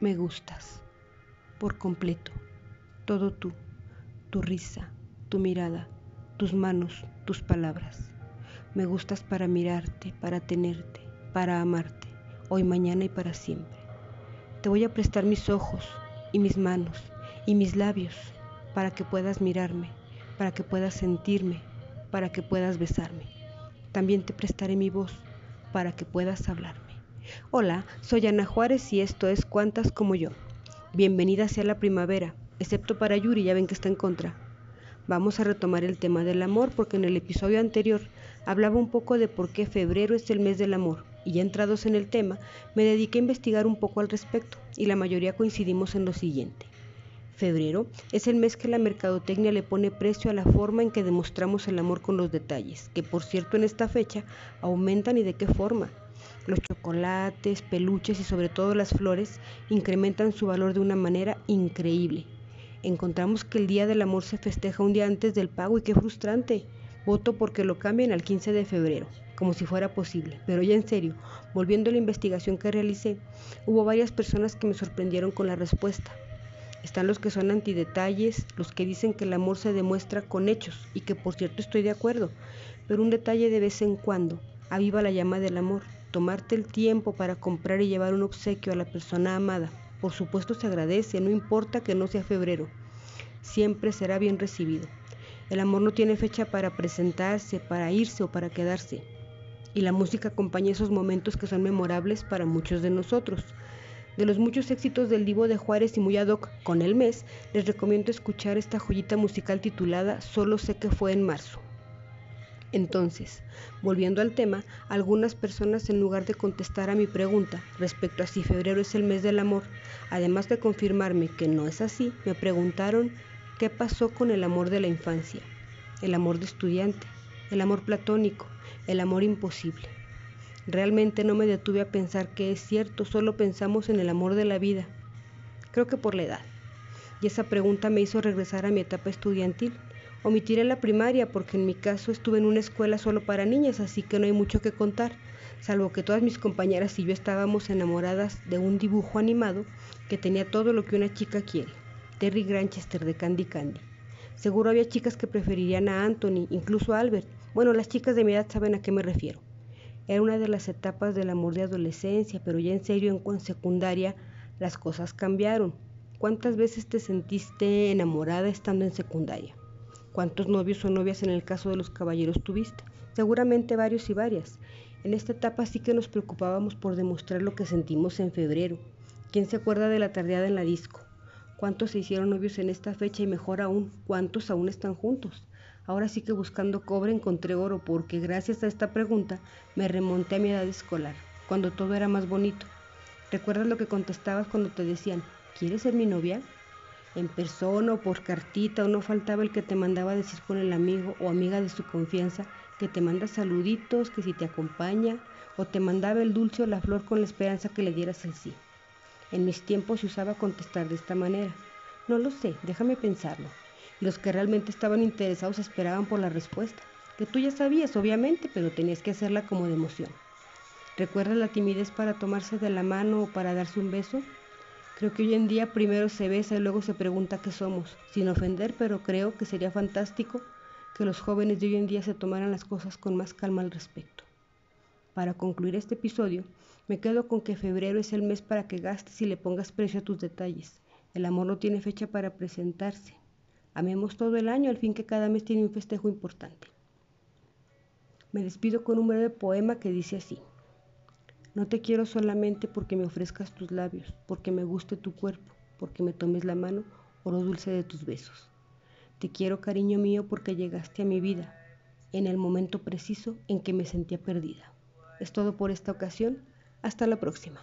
Me gustas, por completo, todo tú, tu risa, tu mirada, tus manos, tus palabras. Me gustas para mirarte, para tenerte, para amarte, hoy, mañana y para siempre. Te voy a prestar mis ojos y mis manos y mis labios para que puedas mirarme, para que puedas sentirme, para que puedas besarme. También te prestaré mi voz para que puedas hablarme. Hola, soy Ana Juárez y esto es Cuantas como yo. Bienvenida sea la primavera, excepto para Yuri, ya ven que está en contra. Vamos a retomar el tema del amor porque en el episodio anterior hablaba un poco de por qué febrero es el mes del amor y ya entrados en el tema me dediqué a investigar un poco al respecto y la mayoría coincidimos en lo siguiente. Febrero es el mes que la mercadotecnia le pone precio a la forma en que demostramos el amor con los detalles, que por cierto en esta fecha aumentan y de qué forma. Los chocolates, peluches y sobre todo las flores incrementan su valor de una manera increíble. Encontramos que el Día del Amor se festeja un día antes del pago y qué frustrante. Voto porque lo cambien al 15 de febrero, como si fuera posible. Pero ya en serio, volviendo a la investigación que realicé, hubo varias personas que me sorprendieron con la respuesta. Están los que son antidetalles, los que dicen que el amor se demuestra con hechos, y que por cierto estoy de acuerdo, pero un detalle de vez en cuando aviva la llama del amor tomarte el tiempo para comprar y llevar un obsequio a la persona amada. Por supuesto se agradece, no importa que no sea febrero, siempre será bien recibido. El amor no tiene fecha para presentarse, para irse o para quedarse. Y la música acompaña esos momentos que son memorables para muchos de nosotros. De los muchos éxitos del Divo de Juárez y muy ad hoc con el mes, les recomiendo escuchar esta joyita musical titulada Solo sé que fue en marzo. Entonces, volviendo al tema, algunas personas en lugar de contestar a mi pregunta respecto a si febrero es el mes del amor, además de confirmarme que no es así, me preguntaron qué pasó con el amor de la infancia, el amor de estudiante, el amor platónico, el amor imposible. Realmente no me detuve a pensar que es cierto, solo pensamos en el amor de la vida. Creo que por la edad. Y esa pregunta me hizo regresar a mi etapa estudiantil Omitiré la primaria porque en mi caso estuve en una escuela solo para niñas, así que no hay mucho que contar, salvo que todas mis compañeras y yo estábamos enamoradas de un dibujo animado que tenía todo lo que una chica quiere, Terry Granchester de Candy Candy. Seguro había chicas que preferirían a Anthony, incluso a Albert. Bueno, las chicas de mi edad saben a qué me refiero. Era una de las etapas del amor de adolescencia, pero ya en serio en secundaria las cosas cambiaron. ¿Cuántas veces te sentiste enamorada estando en secundaria? ¿Cuántos novios o novias en el caso de los caballeros tuviste? Seguramente varios y varias. En esta etapa sí que nos preocupábamos por demostrar lo que sentimos en febrero. ¿Quién se acuerda de la tardeada en la disco? ¿Cuántos se hicieron novios en esta fecha y mejor aún, cuántos aún están juntos? Ahora sí que buscando cobre encontré oro porque gracias a esta pregunta me remonté a mi edad escolar, cuando todo era más bonito. ¿Recuerdas lo que contestabas cuando te decían, ¿quieres ser mi novia? En persona o por cartita, o no faltaba el que te mandaba decir con el amigo o amiga de su confianza que te manda saluditos, que si te acompaña, o te mandaba el dulce o la flor con la esperanza que le dieras el sí. En mis tiempos se usaba contestar de esta manera. No lo sé, déjame pensarlo. Los que realmente estaban interesados esperaban por la respuesta, que tú ya sabías, obviamente, pero tenías que hacerla como de emoción. ¿Recuerdas la timidez para tomarse de la mano o para darse un beso? Creo que hoy en día primero se besa y luego se pregunta qué somos, sin ofender, pero creo que sería fantástico que los jóvenes de hoy en día se tomaran las cosas con más calma al respecto. Para concluir este episodio, me quedo con que febrero es el mes para que gastes y le pongas precio a tus detalles. El amor no tiene fecha para presentarse. Amemos todo el año, al fin que cada mes tiene un festejo importante. Me despido con un breve poema que dice así. No te quiero solamente porque me ofrezcas tus labios, porque me guste tu cuerpo, porque me tomes la mano o dulce de tus besos. Te quiero, cariño mío, porque llegaste a mi vida en el momento preciso en que me sentía perdida. Es todo por esta ocasión. Hasta la próxima.